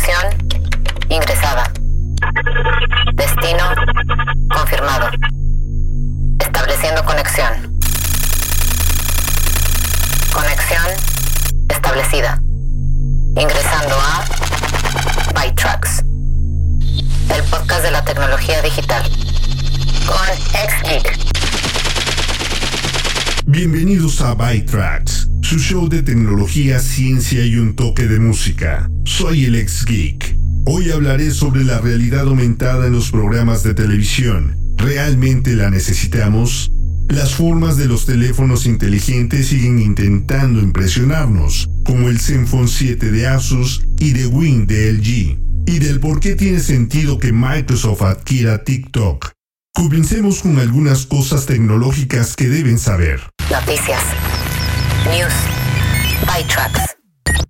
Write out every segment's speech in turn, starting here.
Conexión ingresada. Destino confirmado. Estableciendo conexión. Conexión establecida. Ingresando a ByTrax. El podcast de la tecnología digital. Con XGeek. Bienvenidos a ByTrax, su show de tecnología, ciencia y un toque de música. Soy el ex geek. Hoy hablaré sobre la realidad aumentada en los programas de televisión. ¿Realmente la necesitamos? Las formas de los teléfonos inteligentes siguen intentando impresionarnos, como el Zenfone 7 de Asus y The Wing de LG, y del por qué tiene sentido que Microsoft adquiera TikTok. Comencemos con algunas cosas tecnológicas que deben saber. Noticias. News.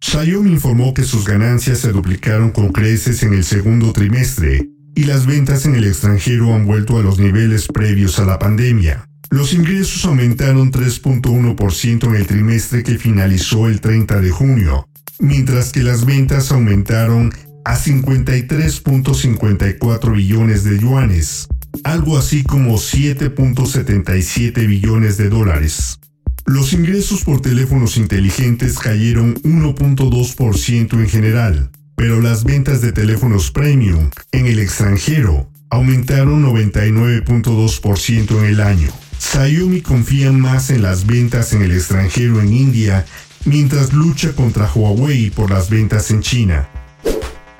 Xiaomi informó que sus ganancias se duplicaron con creces en el segundo trimestre y las ventas en el extranjero han vuelto a los niveles previos a la pandemia. Los ingresos aumentaron 3.1% en el trimestre que finalizó el 30 de junio, mientras que las ventas aumentaron a 53.54 billones de yuanes, algo así como 7.77 billones de dólares. Los ingresos por teléfonos inteligentes cayeron 1.2% en general, pero las ventas de teléfonos premium en el extranjero aumentaron 99.2% en el año. Xiaomi confía más en las ventas en el extranjero en India, mientras lucha contra Huawei por las ventas en China.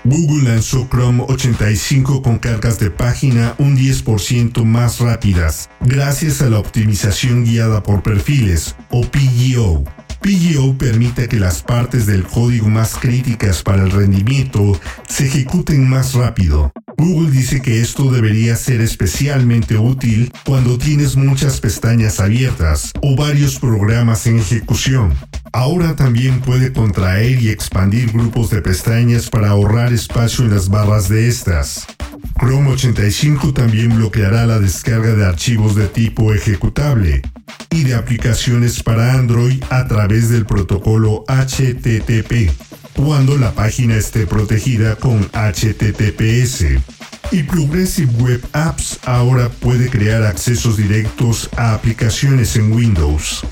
Google lanzó Chrome 85 con cargas de página un 10% más rápidas, gracias a la optimización guiada por perfiles, o PGO. PGO permite que las partes del código más críticas para el rendimiento se ejecuten más rápido. Google dice que esto debería ser especialmente útil cuando tienes muchas pestañas abiertas o varios programas en ejecución. Ahora también puede contraer y expandir grupos de pestañas para ahorrar espacio en las barras de estas. Chrome 85 también bloqueará la descarga de archivos de tipo ejecutable y de aplicaciones para Android a través del protocolo HTTP cuando la página esté protegida con HTTPS. Y Progressive Web Apps ahora puede crear accesos directos a aplicaciones en Windows.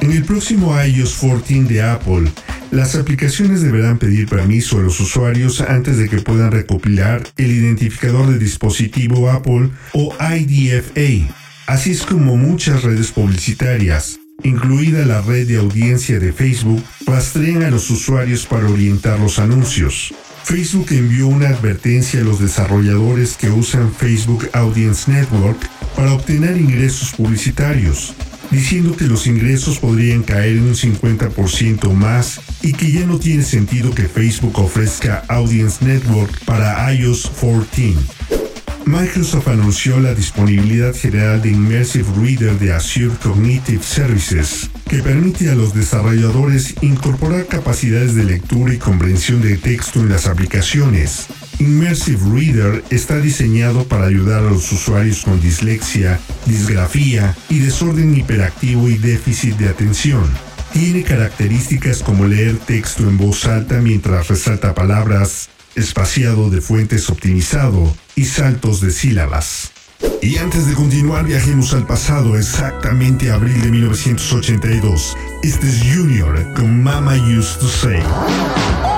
En el próximo iOS 14 de Apple, las aplicaciones deberán pedir permiso a los usuarios antes de que puedan recopilar el identificador de dispositivo Apple o IDFA, así es como muchas redes publicitarias incluida la red de audiencia de Facebook, rastrean a los usuarios para orientar los anuncios. Facebook envió una advertencia a los desarrolladores que usan Facebook Audience Network para obtener ingresos publicitarios, diciendo que los ingresos podrían caer en un 50% más y que ya no tiene sentido que Facebook ofrezca Audience Network para iOS 14. Microsoft anunció la disponibilidad general de Immersive Reader de Azure Cognitive Services, que permite a los desarrolladores incorporar capacidades de lectura y comprensión de texto en las aplicaciones. Immersive Reader está diseñado para ayudar a los usuarios con dislexia, disgrafía y desorden hiperactivo y déficit de atención. Tiene características como leer texto en voz alta mientras resalta palabras, espaciado de fuentes optimizado y saltos de sílabas. Y antes de continuar, viajemos al pasado, exactamente abril de 1982. Este es Junior con Mama Used to Say.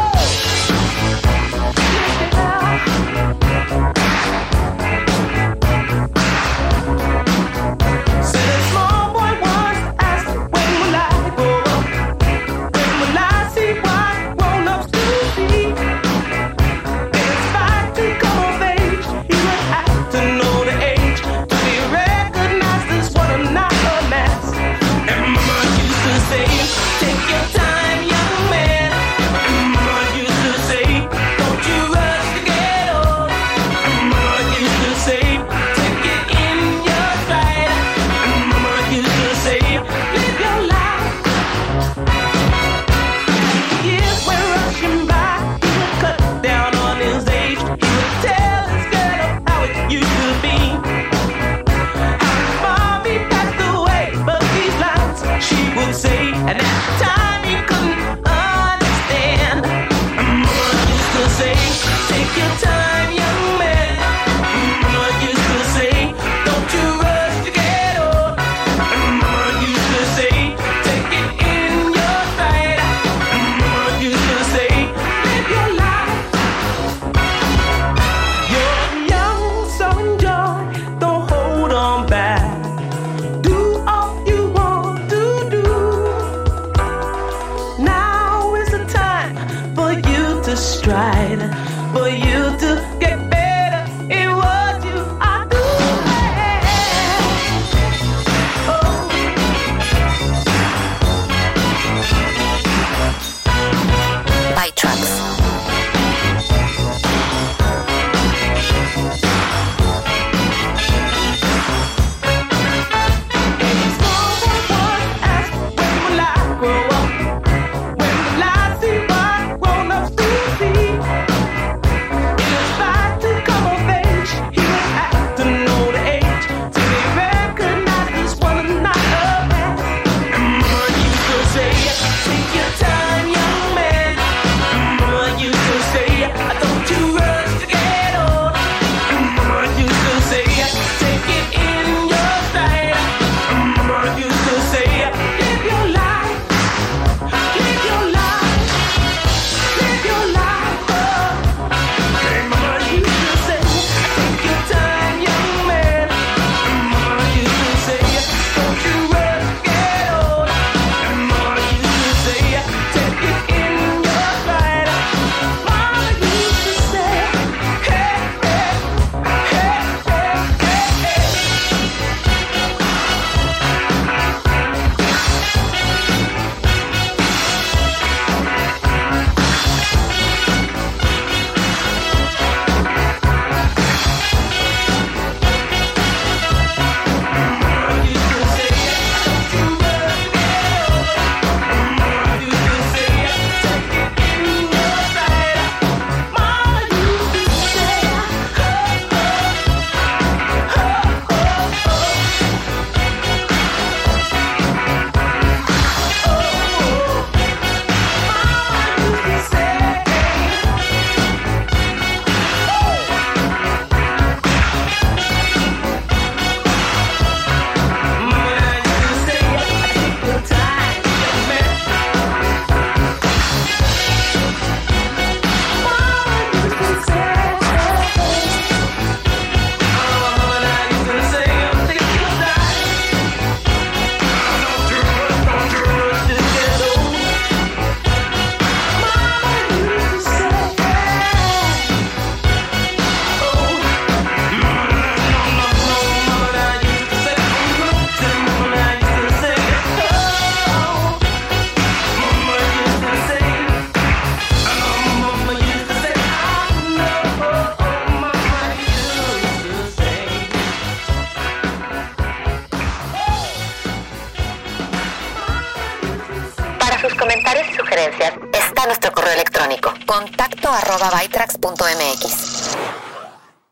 Sus comentarios y sugerencias está nuestro correo electrónico contacto arroba bytrax.mx.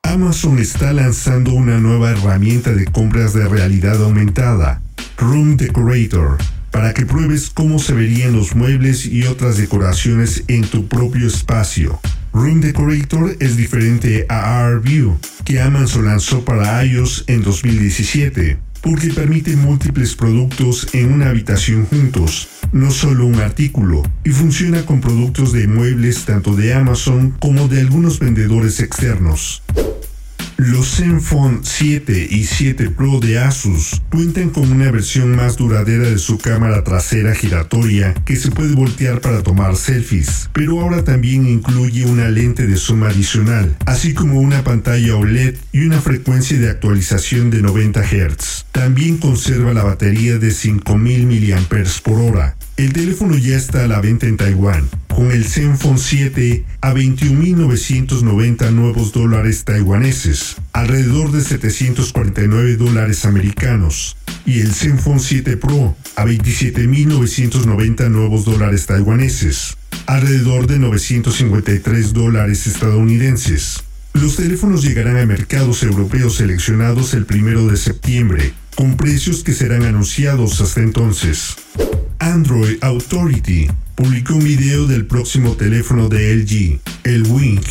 Amazon está lanzando una nueva herramienta de compras de realidad aumentada, Room Decorator, para que pruebes cómo se verían los muebles y otras decoraciones en tu propio espacio. Room Decorator es diferente a ARView, que Amazon lanzó para iOS en 2017, porque permite múltiples productos en una habitación juntos, no solo un artículo, y funciona con productos de muebles tanto de Amazon como de algunos vendedores externos. Los Zenfone 7 y 7 Pro de Asus cuentan con una versión más duradera de su cámara trasera giratoria que se puede voltear para tomar selfies, pero ahora también incluye una lente de zoom adicional, así como una pantalla OLED y una frecuencia de actualización de 90 Hz. También conserva la batería de 5000 mAh por hora. El teléfono ya está a la venta en Taiwán, con el Zenfone 7 a 21.990 nuevos dólares taiwaneses, alrededor de 749 dólares americanos, y el Zenfone 7 Pro a 27.990 nuevos dólares taiwaneses, alrededor de 953 dólares estadounidenses. Los teléfonos llegarán a mercados europeos seleccionados el primero de septiembre, con precios que serán anunciados hasta entonces. Android Authority publicó un video del próximo teléfono de LG, el Wing.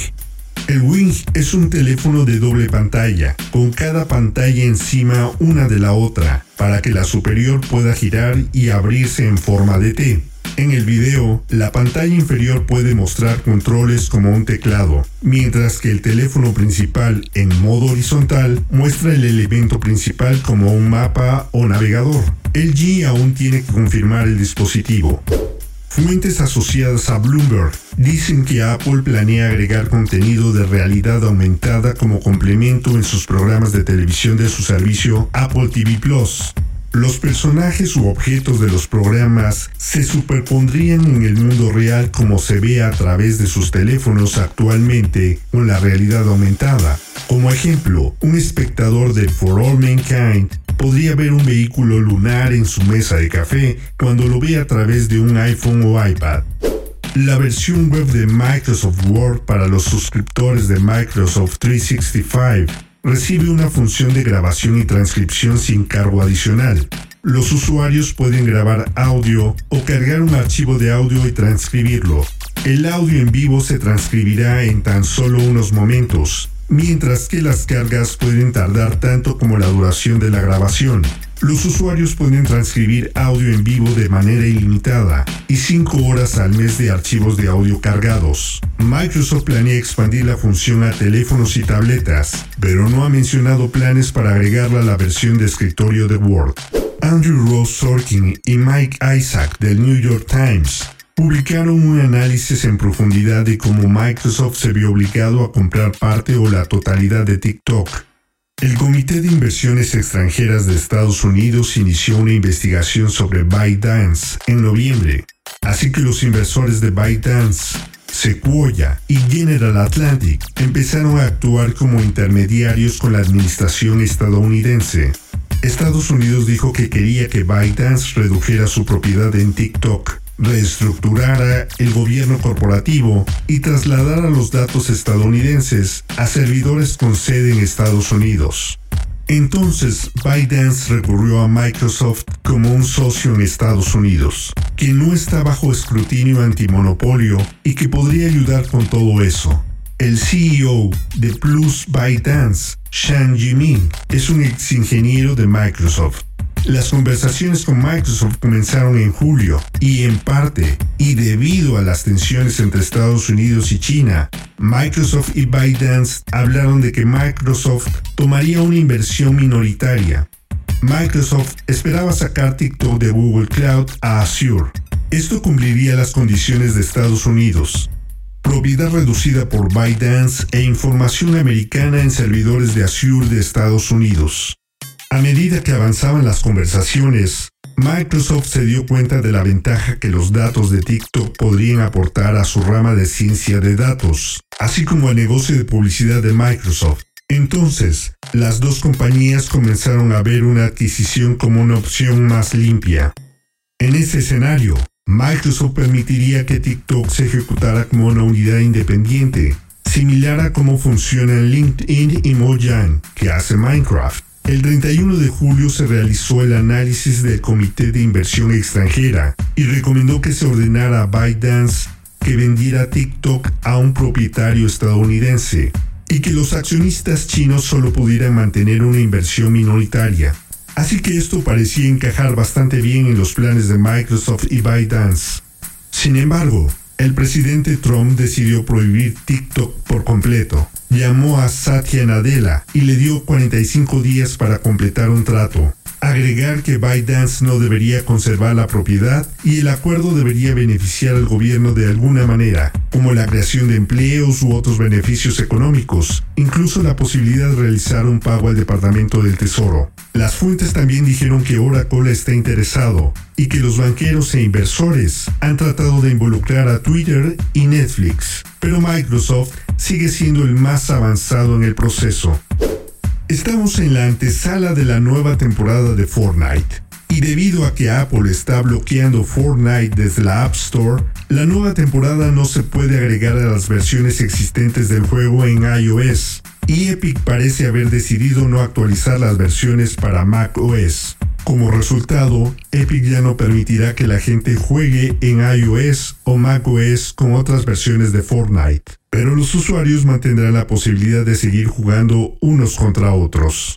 El Wing es un teléfono de doble pantalla, con cada pantalla encima una de la otra, para que la superior pueda girar y abrirse en forma de T. En el video, la pantalla inferior puede mostrar controles como un teclado, mientras que el teléfono principal en modo horizontal muestra el elemento principal como un mapa o navegador. LG aún tiene que confirmar el dispositivo. Fuentes asociadas a Bloomberg dicen que Apple planea agregar contenido de realidad aumentada como complemento en sus programas de televisión de su servicio Apple TV Plus. Los personajes u objetos de los programas se superpondrían en el mundo real como se ve a través de sus teléfonos actualmente con la realidad aumentada. Como ejemplo, un espectador de For All Mankind podría ver un vehículo lunar en su mesa de café cuando lo ve a través de un iPhone o iPad. La versión web de Microsoft Word para los suscriptores de Microsoft 365 recibe una función de grabación y transcripción sin cargo adicional. Los usuarios pueden grabar audio o cargar un archivo de audio y transcribirlo. El audio en vivo se transcribirá en tan solo unos momentos, mientras que las cargas pueden tardar tanto como la duración de la grabación. Los usuarios pueden transcribir audio en vivo de manera ilimitada y 5 horas al mes de archivos de audio cargados. Microsoft planea expandir la función a teléfonos y tabletas, pero no ha mencionado planes para agregarla a la versión de escritorio de Word. Andrew Ross Sorkin y Mike Isaac del New York Times publicaron un análisis en profundidad de cómo Microsoft se vio obligado a comprar parte o la totalidad de TikTok. El Comité de Inversiones Extranjeras de Estados Unidos inició una investigación sobre ByteDance en noviembre, así que los inversores de ByteDance, Sequoia y General Atlantic empezaron a actuar como intermediarios con la administración estadounidense. Estados Unidos dijo que quería que ByteDance redujera su propiedad en TikTok reestructurara el gobierno corporativo y trasladara los datos estadounidenses a servidores con sede en Estados Unidos. Entonces, ByteDance recurrió a Microsoft como un socio en Estados Unidos, que no está bajo escrutinio antimonopolio y que podría ayudar con todo eso. El CEO de Plus ByteDance, Shang Jimin, es un ex ingeniero de Microsoft las conversaciones con Microsoft comenzaron en julio y en parte, y debido a las tensiones entre Estados Unidos y China, Microsoft y ByteDance hablaron de que Microsoft tomaría una inversión minoritaria. Microsoft esperaba sacar TikTok de Google Cloud a Azure. Esto cumpliría las condiciones de Estados Unidos. Propiedad reducida por ByteDance e información americana en servidores de Azure de Estados Unidos. A medida que avanzaban las conversaciones, Microsoft se dio cuenta de la ventaja que los datos de TikTok podrían aportar a su rama de ciencia de datos, así como al negocio de publicidad de Microsoft. Entonces, las dos compañías comenzaron a ver una adquisición como una opción más limpia. En ese escenario, Microsoft permitiría que TikTok se ejecutara como una unidad independiente, similar a cómo funcionan LinkedIn y Mojang, que hace Minecraft. El 31 de julio se realizó el análisis del Comité de Inversión Extranjera y recomendó que se ordenara a ByteDance que vendiera TikTok a un propietario estadounidense y que los accionistas chinos solo pudieran mantener una inversión minoritaria. Así que esto parecía encajar bastante bien en los planes de Microsoft y ByteDance. Sin embargo, el presidente Trump decidió prohibir TikTok por completo. Llamó a Satya Nadella y le dio 45 días para completar un trato. Agregar que ByteDance no debería conservar la propiedad y el acuerdo debería beneficiar al gobierno de alguna manera, como la creación de empleos u otros beneficios económicos, incluso la posibilidad de realizar un pago al Departamento del Tesoro. Las fuentes también dijeron que Oracle está interesado y que los banqueros e inversores han tratado de involucrar a Twitter y Netflix, pero Microsoft sigue siendo el más avanzado en el proceso. Estamos en la antesala de la nueva temporada de Fortnite. Y debido a que Apple está bloqueando Fortnite desde la App Store, la nueva temporada no se puede agregar a las versiones existentes del juego en iOS. Y Epic parece haber decidido no actualizar las versiones para Mac OS. Como resultado, Epic ya no permitirá que la gente juegue en iOS o macOS con otras versiones de Fortnite, pero los usuarios mantendrán la posibilidad de seguir jugando unos contra otros.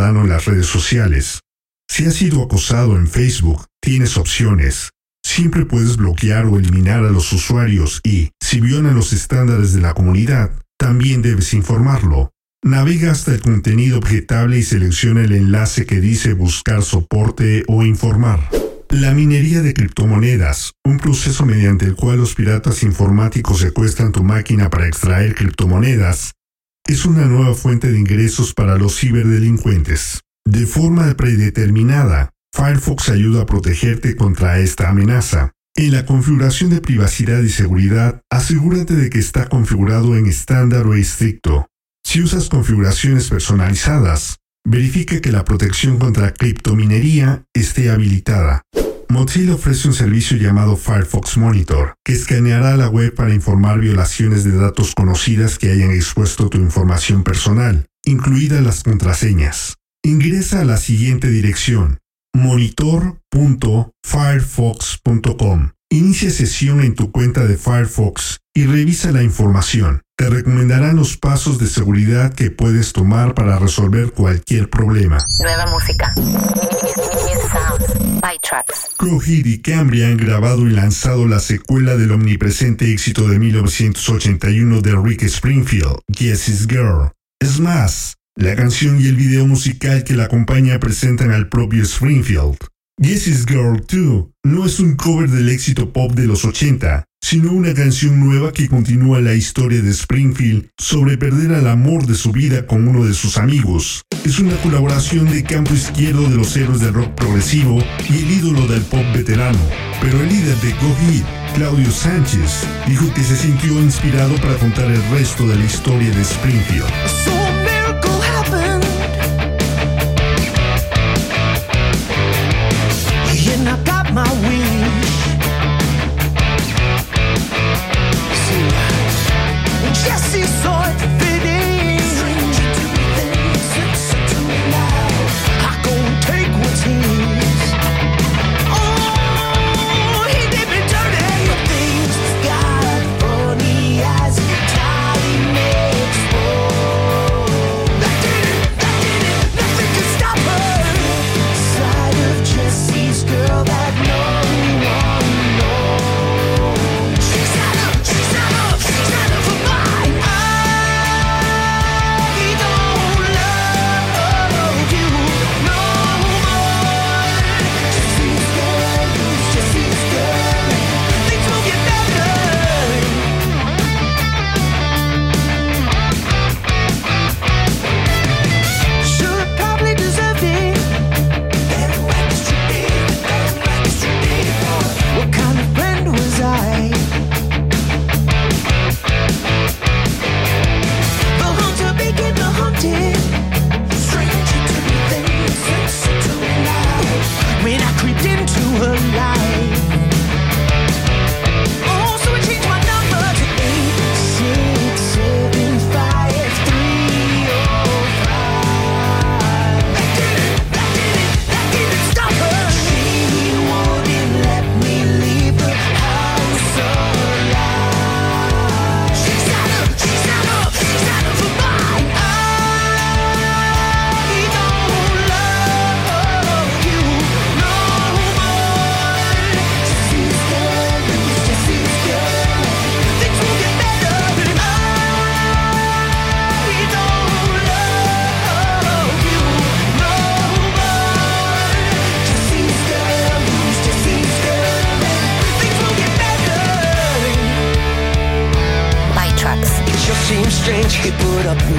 En las redes sociales. Si has sido acosado en Facebook, tienes opciones. Siempre puedes bloquear o eliminar a los usuarios y, si violan los estándares de la comunidad, también debes informarlo. Navega hasta el contenido objetable y selecciona el enlace que dice buscar soporte o informar. La minería de criptomonedas, un proceso mediante el cual los piratas informáticos secuestran tu máquina para extraer criptomonedas, es una nueva fuente de ingresos para los ciberdelincuentes. De forma predeterminada, Firefox ayuda a protegerte contra esta amenaza. En la configuración de privacidad y seguridad, asegúrate de que está configurado en estándar o estricto. Si usas configuraciones personalizadas, verifica que la protección contra criptominería esté habilitada. Mozilla ofrece un servicio llamado Firefox Monitor, que escaneará la web para informar violaciones de datos conocidas que hayan expuesto tu información personal, incluidas las contraseñas. Ingresa a la siguiente dirección, monitor.firefox.com. Inicia sesión en tu cuenta de Firefox y revisa la información. Te recomendarán los pasos de seguridad que puedes tomar para resolver cualquier problema. Nueva música. By y Cambria han grabado y lanzado la secuela del omnipresente éxito de 1981 de Rick Springfield, Yes Is Girl. Es más, la canción y el video musical que la acompaña presentan al propio Springfield. Yes Is Girl 2 no es un cover del éxito pop de los 80, sino una canción nueva que continúa la historia de Springfield sobre perder al amor de su vida con uno de sus amigos. Es una colaboración de campo izquierdo de los héroes del rock progresivo y el ídolo del pop veterano. Pero el líder de Go Hit, Claudio Sánchez, dijo que se sintió inspirado para contar el resto de la historia de Springfield.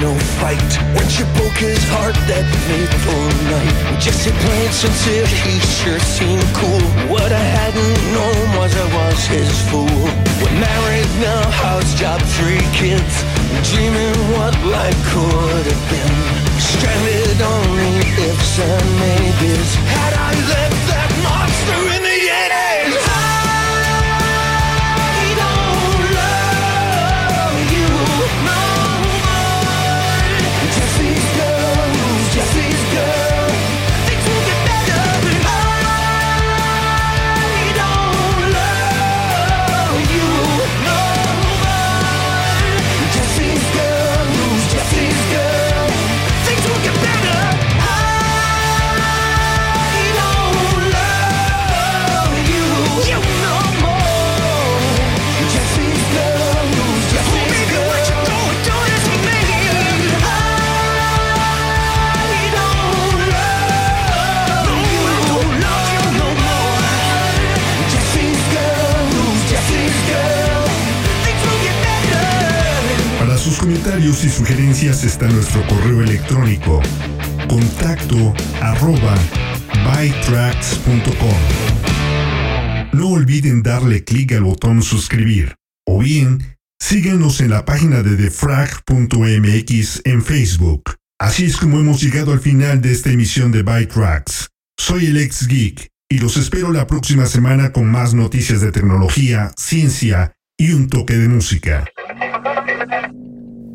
No fight. When she broke his heart that fateful night, Jesse played sincere, he sure seemed cool. What I hadn't known was I was his fool. We're married now, house job, three kids, dreaming what life could have been. Stranded on the ifs and maybes. Had I left that monster está nuestro correo electrónico contacto arroba bytracks.com. No olviden darle clic al botón suscribir o bien síganos en la página de defrag.mx en Facebook. Así es como hemos llegado al final de esta emisión de Bytracks. Soy el ex geek y los espero la próxima semana con más noticias de tecnología, ciencia y un toque de música.